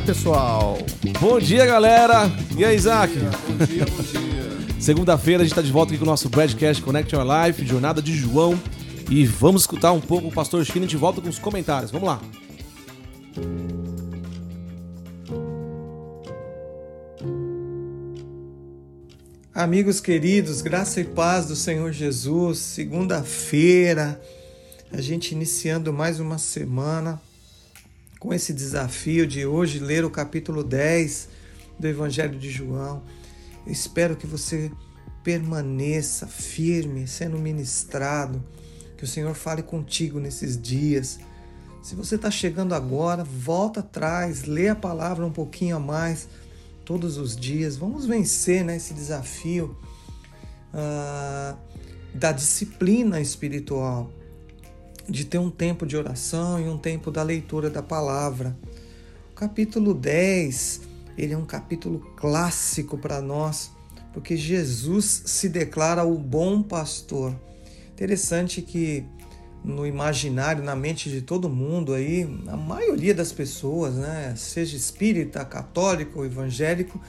dia, pessoal! Bom dia, galera! E aí, Isaac? Bom dia, bom dia. Segunda-feira a gente está de volta aqui com o nosso Broadcast Connect Your Life, Jornada de João. E vamos escutar um pouco o pastor China de volta com os comentários. Vamos lá! Amigos queridos, graça e paz do Senhor Jesus, segunda-feira, a gente iniciando mais uma semana com esse desafio de hoje ler o capítulo 10 do Evangelho de João. Eu espero que você permaneça firme, sendo ministrado, que o Senhor fale contigo nesses dias. Se você está chegando agora, volta atrás, lê a palavra um pouquinho a mais todos os dias. Vamos vencer né, esse desafio uh, da disciplina espiritual, de ter um tempo de oração e um tempo da leitura da palavra. O capítulo 10, ele é um capítulo clássico para nós, porque Jesus se declara o bom pastor. Interessante que no imaginário, na mente de todo mundo aí, a maioria das pessoas, né, seja espírita, católico ou evangélico,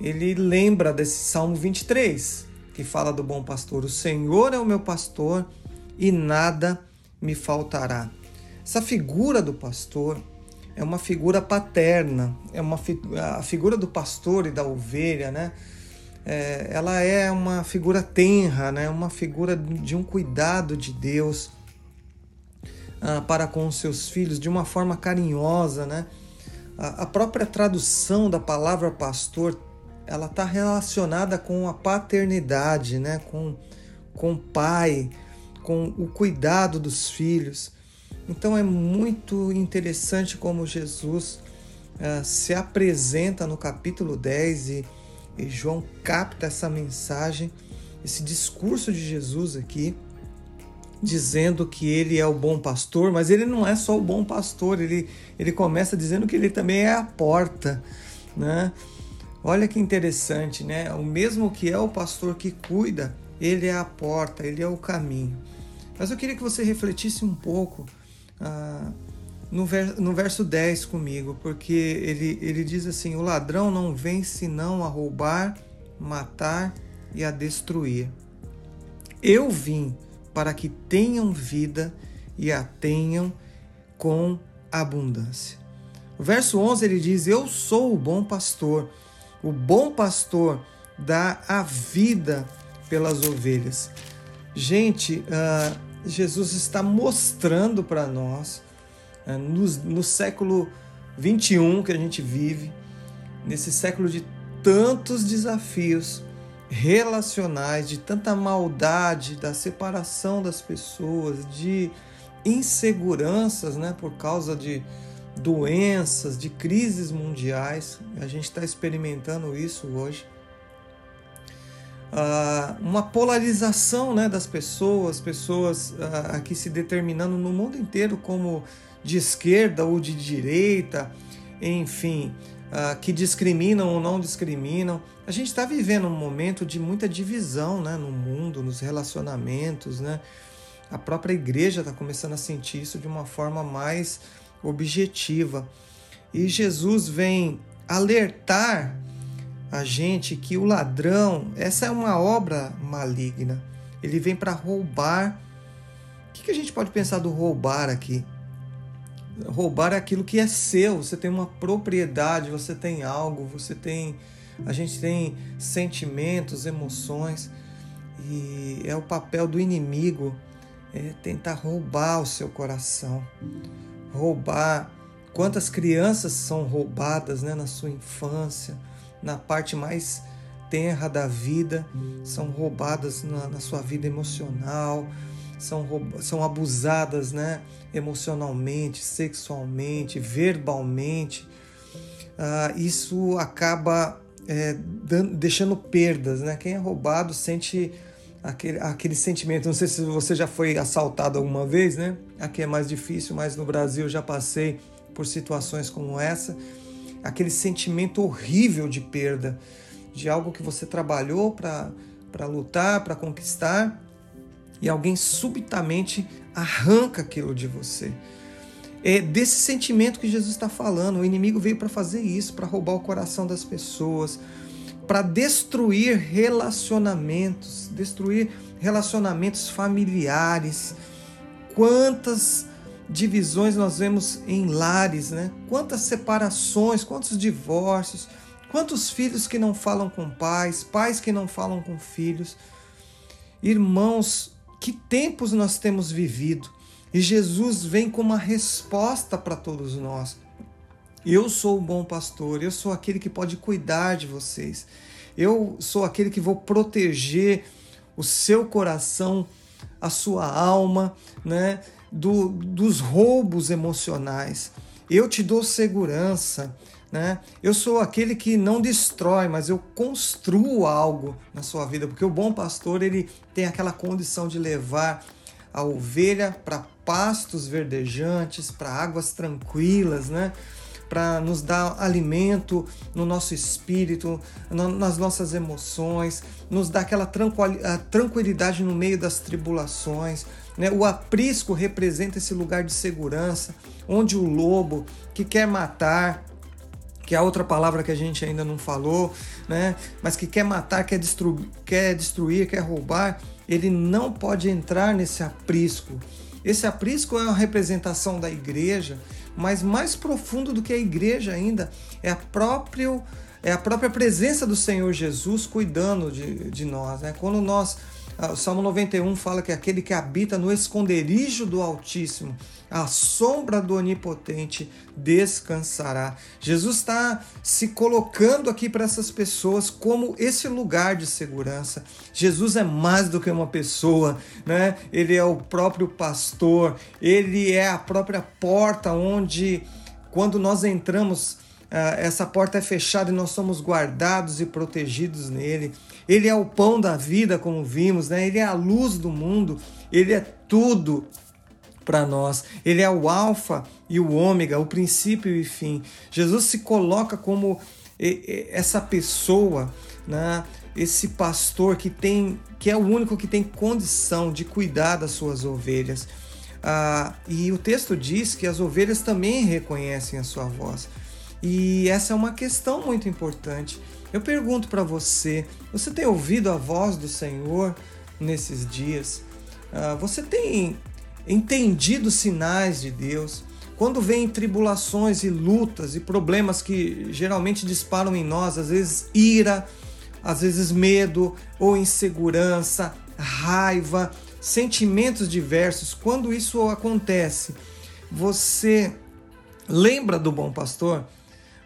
ele lembra desse Salmo 23, que fala do bom pastor: O Senhor é o meu pastor e nada me faltará. Essa figura do pastor é uma figura paterna, é uma a figura do pastor e da ovelha, né? É, ela é uma figura tenra, né? Uma figura de um cuidado de Deus ah, para com os seus filhos de uma forma carinhosa, né? A, a própria tradução da palavra pastor, ela está relacionada com a paternidade, né? Com com o pai, com o cuidado dos filhos. Então é muito interessante como Jesus uh, se apresenta no capítulo 10 e, e João capta essa mensagem, esse discurso de Jesus aqui dizendo que ele é o bom pastor, mas ele não é só o bom pastor, ele, ele começa dizendo que ele também é a porta, né? Olha que interessante, né? O mesmo que é o pastor que cuida, ele é a porta, ele é o caminho. Mas eu queria que você refletisse um pouco ah, no, ver, no verso 10 comigo, porque ele, ele diz assim: O ladrão não vem senão a roubar, matar e a destruir. Eu vim para que tenham vida e a tenham com abundância. O verso 11 ele diz: Eu sou o bom pastor. O bom pastor dá a vida pelas ovelhas. Gente, uh, Jesus está mostrando para nós, uh, no, no século 21 que a gente vive, nesse século de tantos desafios, relacionais, de tanta maldade, da separação das pessoas, de inseguranças, né, por causa de doenças, de crises mundiais. A gente está experimentando isso hoje. Uh, uma polarização né, das pessoas, pessoas uh, aqui se determinando no mundo inteiro como de esquerda ou de direita, enfim, uh, que discriminam ou não discriminam. A gente está vivendo um momento de muita divisão né, no mundo, nos relacionamentos. Né? A própria igreja está começando a sentir isso de uma forma mais objetiva. E Jesus vem alertar a gente que o ladrão, essa é uma obra maligna. Ele vem para roubar. O que, que a gente pode pensar do roubar aqui? roubar é aquilo que é seu. Você tem uma propriedade, você tem algo, você tem. A gente tem sentimentos, emoções. E é o papel do inimigo é tentar roubar o seu coração. Roubar. Quantas crianças são roubadas né, na sua infância, na parte mais tenra da vida, são roubadas na, na sua vida emocional, são, são abusadas né, emocionalmente, sexualmente, verbalmente. Ah, isso acaba é, dando, deixando perdas. Né? Quem é roubado sente aquele, aquele sentimento. Não sei se você já foi assaltado alguma vez, né? Aqui é mais difícil, mas no Brasil já passei por situações como essa. Aquele sentimento horrível de perda, de algo que você trabalhou para lutar, para conquistar e alguém subitamente arranca aquilo de você. é desse sentimento que Jesus está falando. O inimigo veio para fazer isso, para roubar o coração das pessoas, para destruir relacionamentos, destruir relacionamentos familiares. Quantas divisões nós vemos em lares, né? Quantas separações, quantos divórcios, quantos filhos que não falam com pais, pais que não falam com filhos. Irmãos, que tempos nós temos vivido. E Jesus vem com uma resposta para todos nós. Eu sou o bom pastor, eu sou aquele que pode cuidar de vocês. Eu sou aquele que vou proteger o seu coração, a sua alma, né, do, dos roubos emocionais. Eu te dou segurança, né? Eu sou aquele que não destrói, mas eu construo algo na sua vida, porque o bom pastor ele tem aquela condição de levar a ovelha para pastos verdejantes, para águas tranquilas, né? Para nos dar alimento no nosso espírito, nas nossas emoções, nos dar aquela tranquilidade no meio das tribulações. Né? O aprisco representa esse lugar de segurança, onde o lobo que quer matar, que é a outra palavra que a gente ainda não falou, né? Mas que quer matar, quer destruir, quer destruir, quer roubar, ele não pode entrar nesse aprisco. Esse aprisco é uma representação da igreja, mas mais profundo do que a igreja ainda é a própria é a própria presença do Senhor Jesus cuidando de, de nós, né? Quando nós o Salmo 91 fala que aquele que habita no esconderijo do Altíssimo, a sombra do Onipotente descansará. Jesus está se colocando aqui para essas pessoas como esse lugar de segurança. Jesus é mais do que uma pessoa, né? Ele é o próprio pastor, ele é a própria porta onde, quando nós entramos, ah, essa porta é fechada e nós somos guardados e protegidos nele. Ele é o pão da vida, como vimos, né? Ele é a luz do mundo, ele é tudo para nós. Ele é o alfa e o ômega, o princípio e fim. Jesus se coloca como essa pessoa, né? Esse pastor que tem, que é o único que tem condição de cuidar das suas ovelhas. Ah, e o texto diz que as ovelhas também reconhecem a sua voz. E essa é uma questão muito importante. Eu pergunto para você: você tem ouvido a voz do Senhor nesses dias? Uh, você tem entendido sinais de Deus? Quando vem tribulações e lutas e problemas que geralmente disparam em nós, às vezes ira, às vezes medo ou insegurança, raiva, sentimentos diversos, quando isso acontece, você lembra do bom pastor?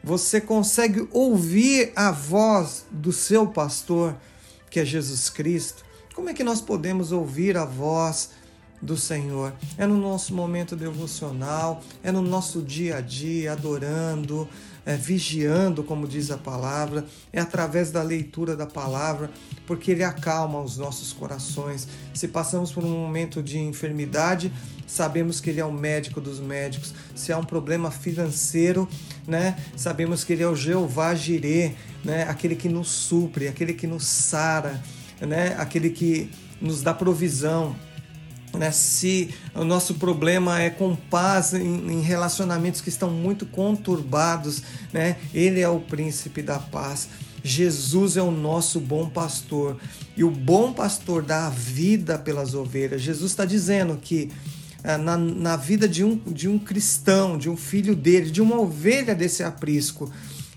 Você consegue ouvir a voz do seu pastor, que é Jesus Cristo. Como é que nós podemos ouvir a voz do Senhor? É no nosso momento devocional, é no nosso dia a dia, adorando, é, vigiando, como diz a palavra, é através da leitura da palavra, porque ele acalma os nossos corações. Se passamos por um momento de enfermidade, sabemos que ele é o médico dos médicos. Se há um problema financeiro, né, sabemos que ele é o Jeová Jirê, né, aquele que nos supre, aquele que nos sara, né, aquele que nos dá provisão né? Se o nosso problema é com paz em, em, relacionamentos que estão muito conturbados, né? Ele é o príncipe da paz. Jesus é o nosso bom pastor e o bom pastor dá a vida pelas ovelhas. Jesus está dizendo que ah, na, na vida de um, de um cristão, de um filho dele, de uma ovelha desse aprisco,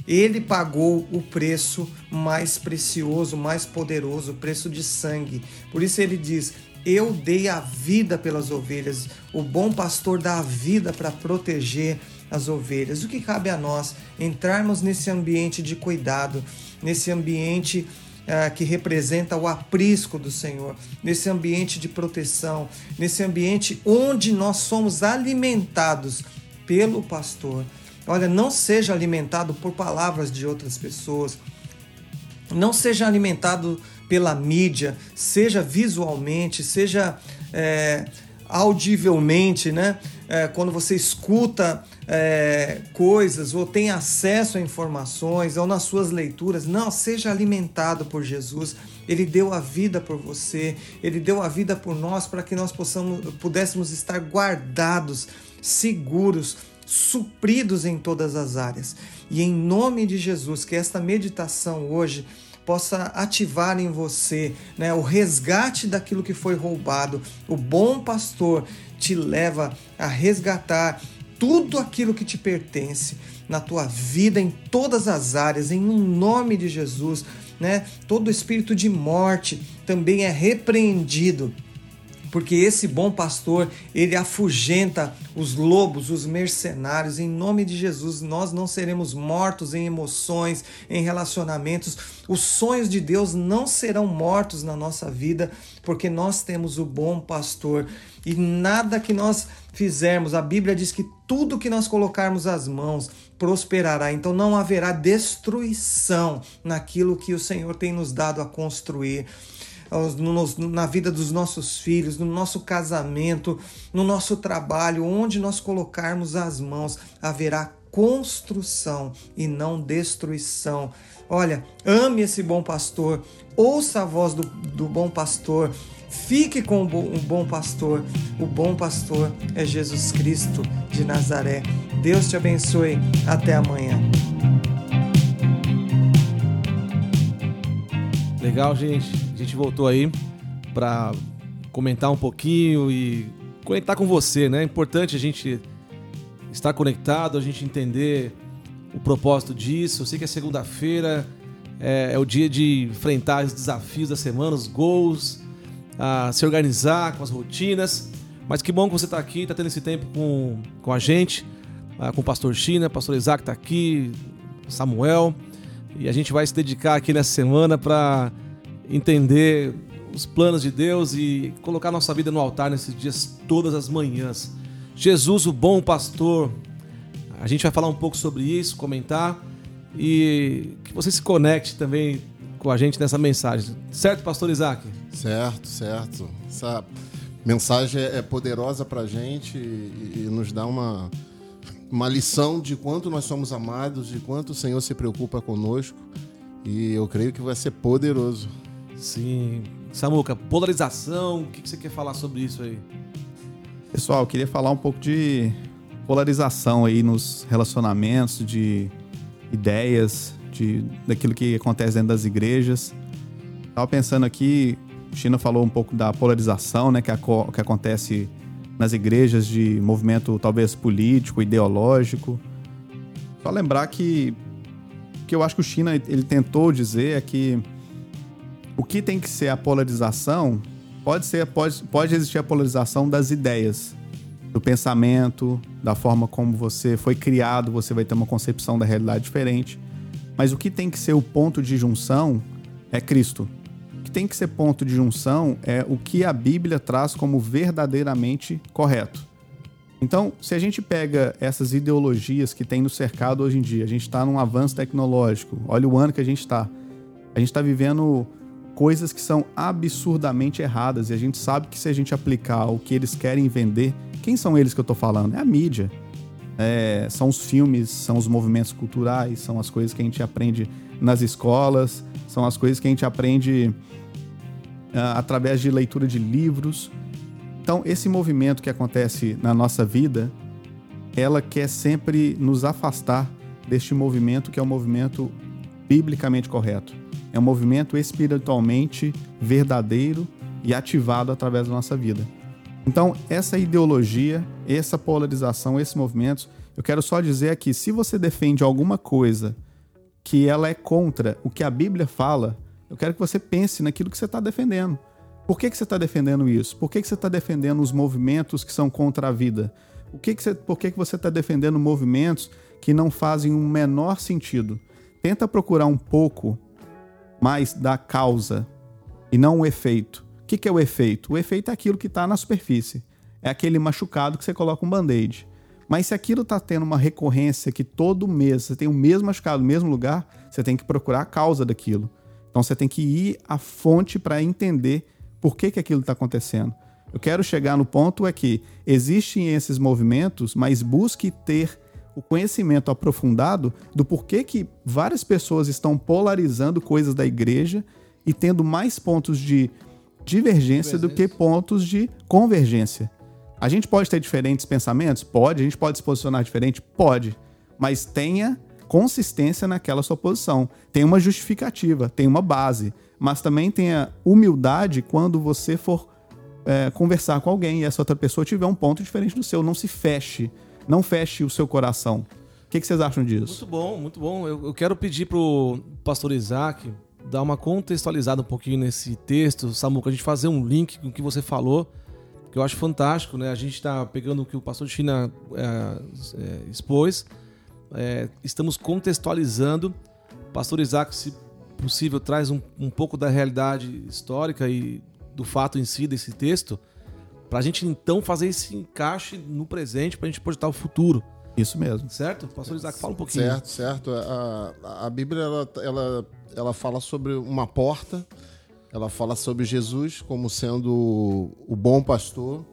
ele pagou o preço mais precioso, mais poderoso, o preço de sangue. Por isso ele diz: eu dei a vida pelas ovelhas. O bom pastor dá a vida para proteger as ovelhas. O que cabe a nós? Entrarmos nesse ambiente de cuidado, nesse ambiente uh, que representa o aprisco do Senhor, nesse ambiente de proteção, nesse ambiente onde nós somos alimentados pelo pastor. Olha, não seja alimentado por palavras de outras pessoas. Não seja alimentado pela mídia, seja visualmente, seja é, audivelmente, né? É, quando você escuta é, coisas ou tem acesso a informações ou nas suas leituras. Não, seja alimentado por Jesus. Ele deu a vida por você, ele deu a vida por nós para que nós possamos, pudéssemos estar guardados, seguros, supridos em todas as áreas. E em nome de Jesus, que esta meditação hoje possa ativar em você né, o resgate daquilo que foi roubado. O bom pastor te leva a resgatar tudo aquilo que te pertence na tua vida, em todas as áreas, em um nome de Jesus. Né? Todo espírito de morte também é repreendido porque esse bom pastor, ele afugenta os lobos, os mercenários. Em nome de Jesus, nós não seremos mortos em emoções, em relacionamentos. Os sonhos de Deus não serão mortos na nossa vida, porque nós temos o bom pastor. E nada que nós fizermos, a Bíblia diz que tudo que nós colocarmos as mãos prosperará. Então não haverá destruição naquilo que o Senhor tem nos dado a construir na vida dos nossos filhos, no nosso casamento, no nosso trabalho, onde nós colocarmos as mãos, haverá construção e não destruição. Olha, ame esse bom pastor, ouça a voz do, do bom pastor, fique com o bom, bom pastor. O bom pastor é Jesus Cristo de Nazaré. Deus te abençoe. Até amanhã. Legal, gente. Gente voltou aí para comentar um pouquinho e conectar com você, né? É importante a gente estar conectado, a gente entender o propósito disso. Eu sei que é segunda-feira, é, é, o dia de enfrentar os desafios da semana, os gols, a se organizar com as rotinas. Mas que bom que você está aqui, está tendo esse tempo com, com a gente, ah, com o pastor China, o pastor Isaac está aqui, Samuel. E a gente vai se dedicar aqui nessa semana para entender os planos de Deus e colocar nossa vida no altar nesses dias, todas as manhãs. Jesus, o bom pastor. A gente vai falar um pouco sobre isso, comentar e que você se conecte também com a gente nessa mensagem. Certo, pastor Isaac? Certo, certo. Essa mensagem é poderosa para a gente e nos dá uma, uma lição de quanto nós somos amados, de quanto o Senhor se preocupa conosco. E eu creio que vai ser poderoso. Sim. Samuca, polarização, o que você quer falar sobre isso aí? Pessoal, queria falar um pouco de polarização aí nos relacionamentos, de ideias, de daquilo que acontece dentro das igrejas. Tava pensando aqui, o China falou um pouco da polarização, né, que, que acontece nas igrejas de movimento talvez político, ideológico. Só lembrar que o que eu acho que o China ele tentou dizer é que o que tem que ser a polarização pode ser pode, pode existir a polarização das ideias, do pensamento, da forma como você foi criado, você vai ter uma concepção da realidade diferente. Mas o que tem que ser o ponto de junção é Cristo tem que ser ponto de junção é o que a Bíblia traz como verdadeiramente correto. Então, se a gente pega essas ideologias que tem no cercado hoje em dia, a gente está num avanço tecnológico, olha o ano que a gente está. A gente está vivendo coisas que são absurdamente erradas e a gente sabe que se a gente aplicar o que eles querem vender, quem são eles que eu estou falando? É a mídia. É, são os filmes, são os movimentos culturais, são as coisas que a gente aprende nas escolas, são as coisas que a gente aprende uh, através de leitura de livros. Então, esse movimento que acontece na nossa vida, ela quer sempre nos afastar deste movimento que é o movimento biblicamente correto. É um movimento espiritualmente verdadeiro e ativado através da nossa vida. Então, essa ideologia, essa polarização, esses movimentos, eu quero só dizer aqui, se você defende alguma coisa que ela é contra o que a Bíblia fala, eu quero que você pense naquilo que você está defendendo. Por que, que você está defendendo isso? Por que, que você está defendendo os movimentos que são contra a vida? Por que, que você, por que, que você está defendendo movimentos que não fazem o um menor sentido? Tenta procurar um pouco mais da causa e não o efeito. O que, que é o efeito? O efeito é aquilo que está na superfície. É aquele machucado que você coloca um band-aid. Mas se aquilo está tendo uma recorrência que todo mês você tem o mesmo machucado no mesmo lugar, você tem que procurar a causa daquilo. Então você tem que ir à fonte para entender por que, que aquilo está acontecendo. Eu quero chegar no ponto é que existem esses movimentos, mas busque ter o conhecimento aprofundado do porquê que várias pessoas estão polarizando coisas da igreja e tendo mais pontos de divergência, do que pontos de convergência. A gente pode ter diferentes pensamentos? Pode. A gente pode se posicionar diferente? Pode. Mas tenha consistência naquela sua posição. Tem uma justificativa, tem uma base. Mas também tenha humildade quando você for é, conversar com alguém e essa outra pessoa tiver um ponto diferente do seu. Não se feche. Não feche o seu coração. O que, que vocês acham disso? Muito bom, muito bom. Eu, eu quero pedir pro pastor Isaac dar uma contextualizada um pouquinho nesse texto, Samuca, a gente fazer um link com o que você falou, que eu acho fantástico, né? A gente está pegando o que o pastor de China é, é, expôs, é, estamos contextualizando. Pastor Isaac, se possível, traz um, um pouco da realidade histórica e do fato em si desse texto, para a gente então fazer esse encaixe no presente, para a gente projetar o futuro. Isso mesmo. Certo? Pastor Isaac, fala um pouquinho. Certo, certo. A, a Bíblia ela, ela, ela fala sobre uma porta, ela fala sobre Jesus como sendo o bom pastor.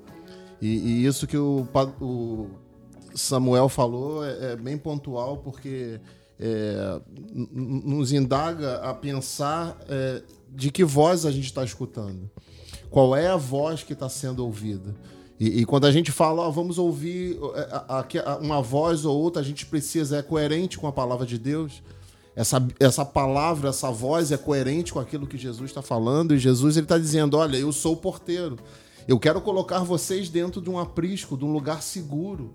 E, e isso que o, o, Samuel falou é, é bem pontual, porque é, nos indaga a pensar é, de que voz a gente está escutando. Qual é a voz que está sendo ouvida? E, e, quando a gente fala, vamos ouvir é, uma voz ou outra, a gente precisa, é coerente com a palavra de Deus. Essa, essa palavra, essa voz é coerente com aquilo que Jesus está falando. E Jesus está dizendo: Olha, eu sou o porteiro. Eu quero colocar vocês dentro de um aprisco, de um lugar seguro.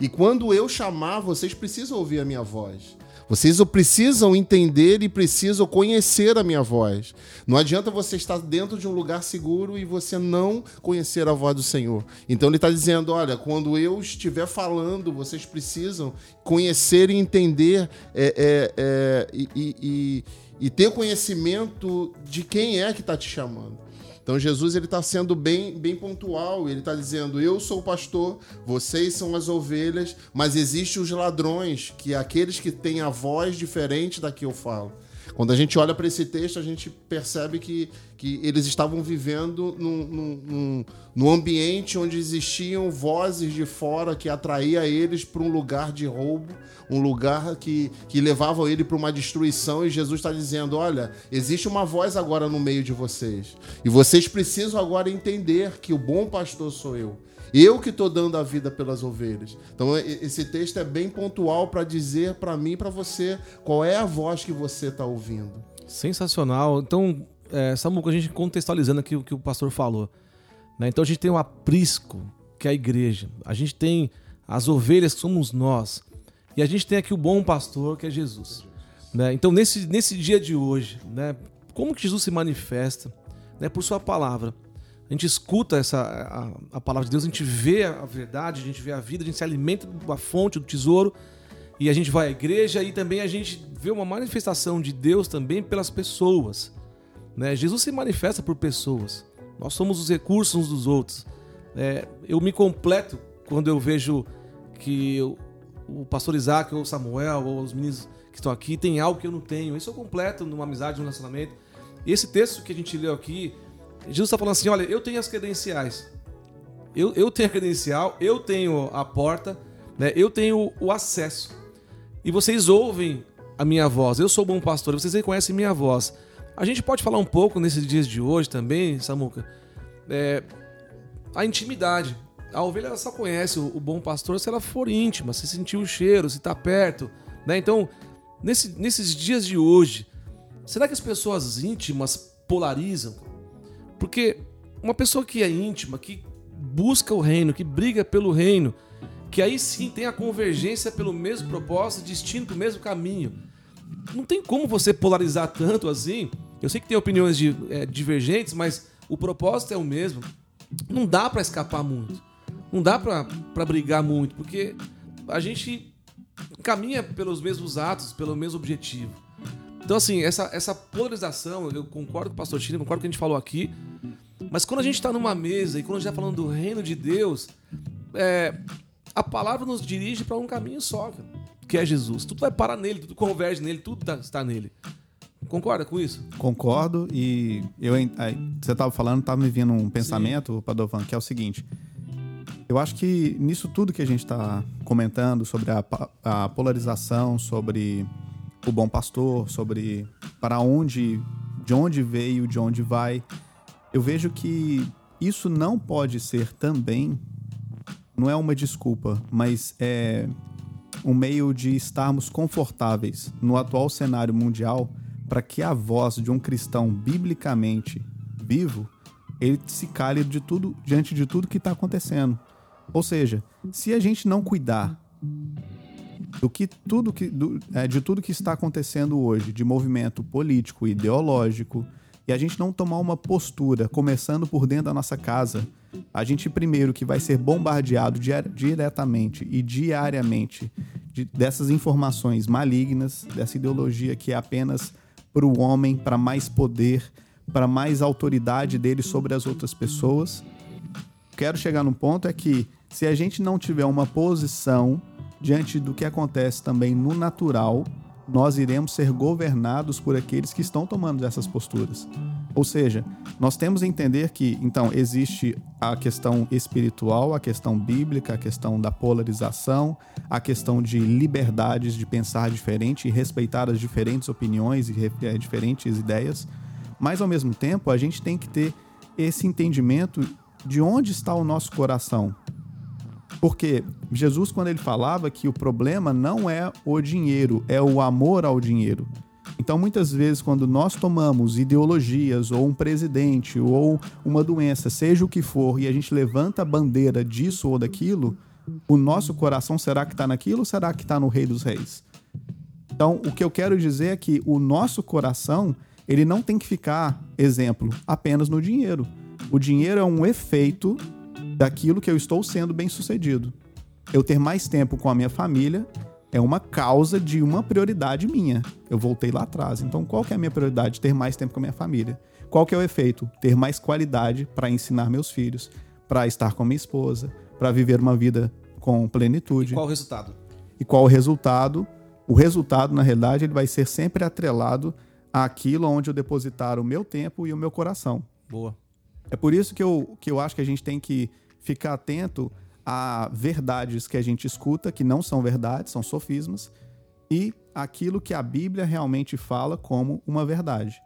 E quando eu chamar, vocês precisam ouvir a minha voz. Vocês precisam entender e precisam conhecer a minha voz. Não adianta você estar dentro de um lugar seguro e você não conhecer a voz do Senhor. Então ele está dizendo: olha, quando eu estiver falando, vocês precisam conhecer e entender é, é, é, e, e, e ter conhecimento de quem é que está te chamando. Então Jesus ele está sendo bem, bem pontual. Ele está dizendo: eu sou o pastor, vocês são as ovelhas, mas existem os ladrões, que é aqueles que têm a voz diferente da que eu falo. Quando a gente olha para esse texto, a gente percebe que, que eles estavam vivendo num, num, num ambiente onde existiam vozes de fora que atraía eles para um lugar de roubo, um lugar que, que levava ele para uma destruição. E Jesus está dizendo: Olha, existe uma voz agora no meio de vocês. E vocês precisam agora entender que o bom pastor sou eu. Eu que estou dando a vida pelas ovelhas. Então esse texto é bem pontual para dizer para mim para você qual é a voz que você está ouvindo. Sensacional. Então, é, Samuco, a gente contextualizando aqui o que o pastor falou. Né? Então a gente tem o aprisco, que é a igreja. A gente tem as ovelhas, que somos nós. E a gente tem aqui o bom pastor, que é Jesus. Né? Então, nesse, nesse dia de hoje, né, como que Jesus se manifesta? Né, por sua palavra a gente escuta essa, a, a, palavra de Deus, a gente vê a verdade, a gente vê a vida, a gente se alimenta da fonte, do tesouro, e a gente vai à igreja e também a gente vê uma manifestação de Deus também pelas pessoas. Né? Jesus se manifesta por pessoas. Nós somos os recursos uns dos outros. É, eu me completo quando eu vejo que eu, o pastor Isaac ou Samuel ou os meninos que estão aqui têm algo que eu não tenho. Isso eu completo numa amizade, num relacionamento. E esse texto que a gente leu aqui, Jesus está falando assim: olha, eu tenho as credenciais. Eu, eu tenho a credencial, eu tenho a porta, né? eu tenho o acesso. E vocês ouvem a minha voz. Eu sou bom pastor, vocês reconhecem minha voz. A gente pode falar um pouco nesses dias de hoje também, Samuca, é, a intimidade. A ovelha só conhece o, o, bom pastor se ela for íntima, se sentir o cheiro, se está perto. Né? Então, nesse, nesses dias de hoje, será que as pessoas íntimas polarizam? Porque uma pessoa que é íntima, que busca o reino, que briga pelo reino, que aí sim tem a convergência pelo mesmo propósito, destino pelo mesmo caminho. Não tem como você polarizar tanto assim. Eu sei que tem opiniões de, é, divergentes, mas o propósito é o mesmo. Não dá para escapar muito. Não dá para brigar muito, porque a gente caminha pelos mesmos atos, pelo mesmo objetivo. Então, assim, essa, essa polarização, eu concordo com o pastor Chile, concordo com o que a gente falou aqui, mas quando a gente está numa mesa e quando a gente está falando do reino de Deus, é, a palavra nos dirige para um caminho só, que é Jesus. Tudo vai parar nele, tudo converge nele, tudo tá, está nele. Concorda com isso? Concordo e eu você estava falando, estava me vindo um pensamento, Padovan, que é o seguinte: Eu acho que nisso tudo que a gente está comentando sobre a, a, polarização, sobre o bom pastor, sobre para onde, de onde veio, de onde vai, eu vejo que isso não pode ser também, não é uma desculpa, mas é um meio de estarmos confortáveis no atual cenário mundial para que a voz de um cristão biblicamente vivo ele se cale de tudo diante de tudo que está acontecendo. Ou seja, se a gente não cuidar do que tudo que do, é, de tudo que está acontecendo hoje, de movimento político, ideológico, e a gente não tomar uma postura, começando por dentro da nossa casa, a gente primeiro que vai ser bombardeado diretamente e diariamente de, dessas informações malignas, dessa ideologia que é apenas para o homem, para mais poder, para mais autoridade dele sobre as outras pessoas. Quero chegar num ponto é que se a gente não tiver uma posição diante do que acontece também no natural, nós iremos ser governados por aqueles que estão tomando essas posturas. Ou seja, nós temos a entender que, então, existe a questão espiritual, a questão bíblica, a questão da polarização, a questão de liberdades de pensar diferente e respeitar as diferentes opiniões e é, diferentes ideias. Mas, ao mesmo tempo, a gente tem que ter esse entendimento de onde está o nosso coração. Porque Jesus, quando ele falava que o problema não é o dinheiro, é o amor ao dinheiro. Então, muitas vezes, quando nós tomamos ideologias, ou um presidente, ou uma doença, seja o que for, e a gente levanta a bandeira disso ou daquilo, o nosso coração será que está naquilo ou será que está no Rei dos Reis? Então, o que eu quero dizer é que o nosso coração, ele não tem que ficar, exemplo, apenas no dinheiro. O dinheiro é um efeito daquilo que eu estou sendo bem sucedido. Eu ter mais tempo com a minha família é uma causa de uma prioridade minha. Eu voltei lá atrás. Então, qual que é a minha prioridade? Ter mais tempo com a minha família. Qual que é o efeito? Ter mais qualidade para ensinar meus filhos, para estar com minha esposa, para viver uma vida com plenitude. E qual o resultado? E qual o resultado? O resultado, na realidade, ele vai ser sempre atrelado àquilo onde eu depositar o meu tempo e o meu coração. Boa. É por isso que eu, que eu acho que a gente tem que ficar atento a verdades que a gente escuta, que não são verdades, são sofismas, e aquilo que a Bíblia realmente fala como uma verdade.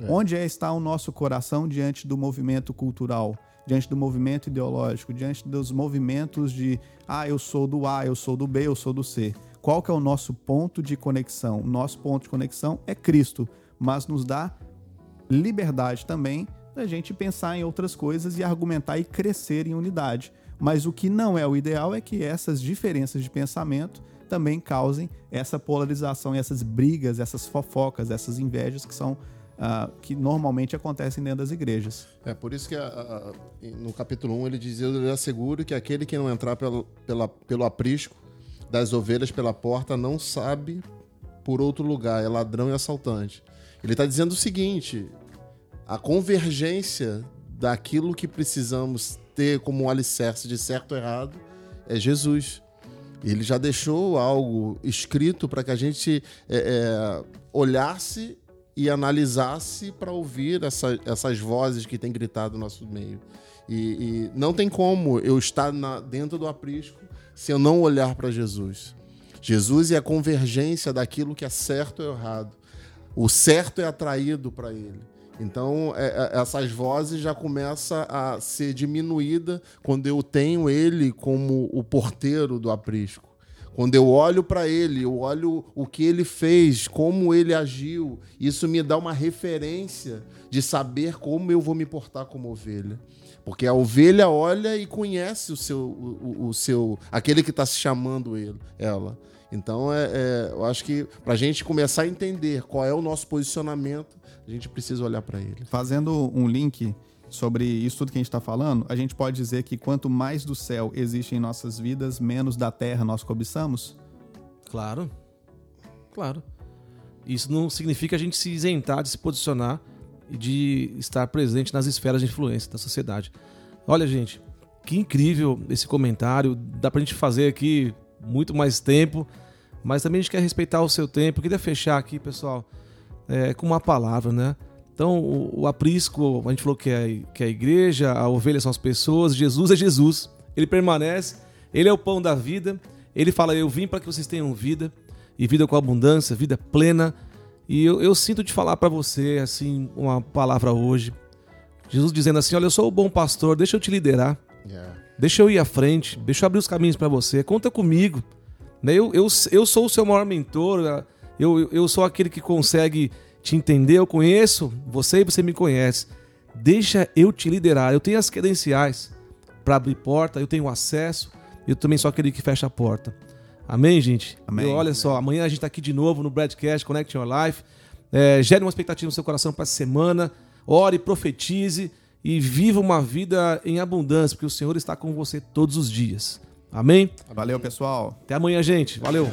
É. Onde é está o nosso coração diante do movimento cultural, diante do movimento ideológico, diante dos movimentos de ah, eu sou do A, eu sou do B, eu sou do C. Qual que é o nosso ponto de conexão? O nosso ponto de conexão é Cristo, mas nos dá liberdade também da gente pensar em outras coisas e argumentar e crescer em unidade. Mas o que não é o ideal é que essas diferenças de pensamento também causem essa polarização, essas brigas, essas fofocas, essas invejas que são uh, que normalmente acontecem dentro das igrejas. É por isso que uh, no capítulo 1 ele diz: Eu asseguro que aquele que não entrar pelo, pela, pelo aprisco das ovelhas pela porta não sabe por outro lugar, é ladrão e assaltante. Ele está dizendo o seguinte: a convergência daquilo que precisamos ter como um alicerce de certo ou errado é Jesus. Ele já deixou algo escrito para que a gente é, é, olhasse e analisasse para ouvir essa, essas vozes que têm gritado no nosso meio. E, e não tem como eu estar na, dentro do aprisco se eu não olhar para Jesus. Jesus é a convergência daquilo que é certo ou errado. O certo é atraído para ele. Então, é, é, essas vozes já começam a ser diminuída quando eu tenho ele como o porteiro do aprisco. Quando eu olho para ele, eu olho o que ele fez, como ele agiu, isso me dá uma referência de saber como eu vou me portar como ovelha. Porque a ovelha olha e conhece o seu, o, o seu aquele que está se chamando ele, ela. Então, é, é eu acho que para a gente começar a entender qual é o nosso posicionamento, a gente precisa olhar para ele. Fazendo um link sobre isso tudo que a gente está falando, a gente pode dizer que quanto mais do céu existe em nossas vidas, menos da terra nós cobiçamos? Claro. Claro. Isso não significa a gente se isentar de se posicionar e de estar presente nas esferas de influência da sociedade. Olha, gente, que incrível esse comentário. Dá pra gente fazer aqui muito mais tempo, mas também a gente quer respeitar o seu tempo. Eu queria fechar aqui, pessoal, é, com uma palavra, né? Então, o, o, aprisco, a gente falou que é, que é a igreja, a ovelha são as pessoas, Jesus é Jesus. ele permanece, ele é o pão da vida. Ele fala: Eu vim para que vocês tenham vida e vida com abundância, vida plena. E eu, eu sinto de falar para você assim uma palavra hoje. Jesus dizendo assim: Olha, eu sou o bom pastor, deixa eu te liderar. Yeah. Deixa eu ir à frente, deixa eu abrir os caminhos para você. Conta comigo. Né? Eu, eu, eu sou o seu maior mentor, eu, eu sou aquele que consegue te entender, eu conheço você e você me conhece. Deixa eu te liderar. Eu tenho as credenciais para abrir porta, eu tenho acesso, eu também sou aquele que fecha a porta. Amém, gente? Amém. E olha só, amanhã a gente está aqui de novo no Broadcast Connect Your Life. É, gere uma expectativa no seu coração para essa semana. Ore, profetize e viva uma vida em abundância, porque o Senhor está com você todos os dias. Amém? Valeu, pessoal. Até amanhã, gente. Valeu.